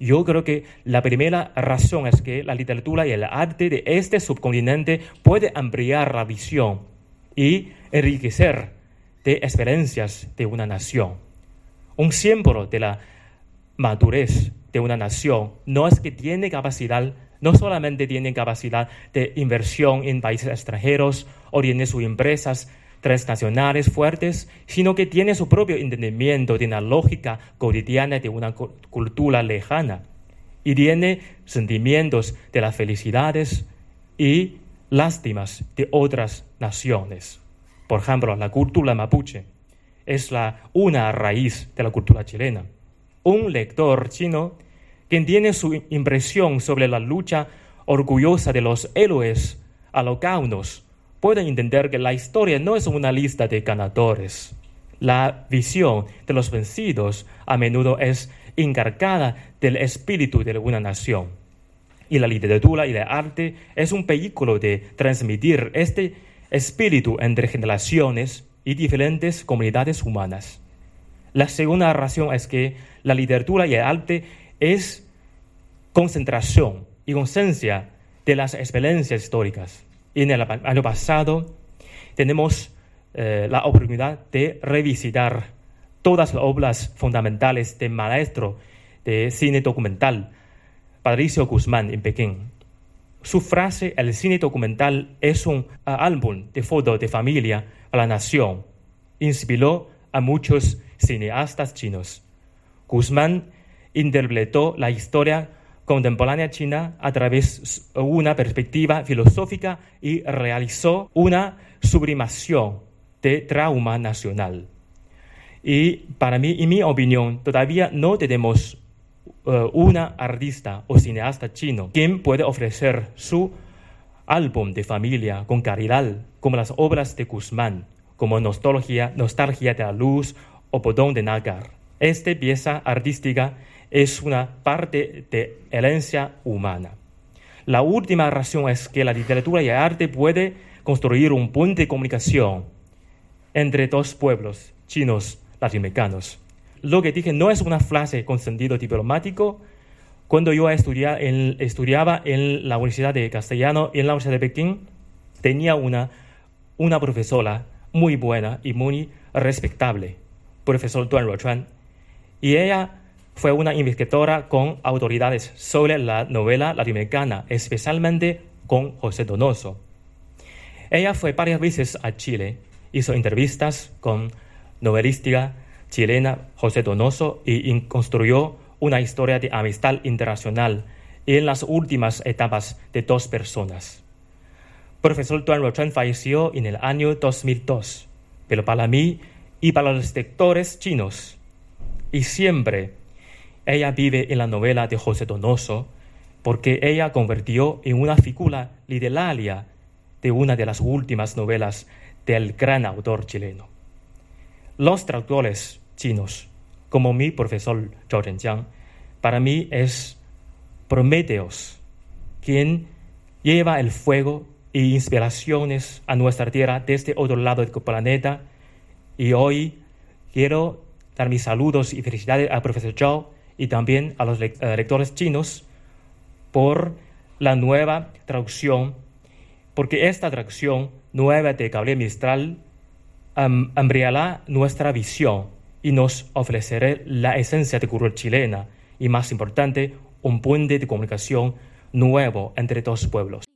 Yo creo que la primera razón es que la literatura y el arte de este subcontinente puede ampliar la visión y enriquecer de experiencias de una nación. Un símbolo de la madurez de una nación no es que tiene capacidad, no solamente tiene capacidad de inversión en países extranjeros o tiene sus empresas transnacionales fuertes, sino que tiene su propio entendimiento de una lógica cotidiana de una cultura lejana y tiene sentimientos de las felicidades y lástimas de otras naciones. Por ejemplo, la cultura mapuche es la, una raíz de la cultura chilena. Un lector chino quien tiene su impresión sobre la lucha orgullosa de los héroes alocaunos pueden entender que la historia no es una lista de ganadores. La visión de los vencidos a menudo es encargada del espíritu de una nación. Y la literatura y el arte es un vehículo de transmitir este espíritu entre generaciones y diferentes comunidades humanas. La segunda razón es que la literatura y el arte es concentración y conciencia de las experiencias históricas. En el año pasado tenemos eh, la oportunidad de revisitar todas las obras fundamentales del maestro de cine documental, Patricio Guzmán, en Pekín. Su frase, el cine documental es un álbum de fotos de familia a la nación, inspiró a muchos cineastas chinos. Guzmán interpretó la historia contemporánea china a través de una perspectiva filosófica y realizó una sublimación de trauma nacional. Y para mí, en mi opinión, todavía no tenemos uh, una artista o cineasta chino quien puede ofrecer su álbum de familia con caridad, como las obras de Guzmán, como Nostalgia, Nostalgia de la Luz o Podón de Nagar. Esta pieza artística es una parte de herencia humana. La última razón es que la literatura y el arte puede construir un puente de comunicación entre dos pueblos, chinos, latinoamericanos. Lo que dije no es una frase con sentido diplomático. Cuando yo estudiaba en, la Universidad de Castellano y en la Universidad de Pekín, tenía una, una profesora muy buena y muy respetable, profesor Duan Ruochuan. Y ella fue una investigadora con autoridades sobre la novela latinoamericana, especialmente con José Donoso. Ella fue varias veces a Chile, hizo entrevistas con novelística chilena José Donoso y construyó una historia de amistad internacional en las últimas etapas de dos personas. Profesor Tuan Rochuan falleció en el año 2002, pero para mí y para los lectores chinos, y siempre ella vive en la novela de José Donoso porque ella convirtió en una figura literaria de una de las últimas novelas del gran autor chileno. Los traductores chinos, como mi profesor Zhao Zhenjiang, para mí es Prometeos, quien lleva el fuego e inspiraciones a nuestra tierra desde otro lado del planeta. Y hoy quiero dar mis saludos y felicidades al profesor Zhao y también a los eh, lectores chinos por la nueva traducción, porque esta traducción nueva de Gabriel Mistral ampliará nuestra visión y nos ofrecerá la esencia de cultura chilena y, más importante, un puente de comunicación nuevo entre dos pueblos.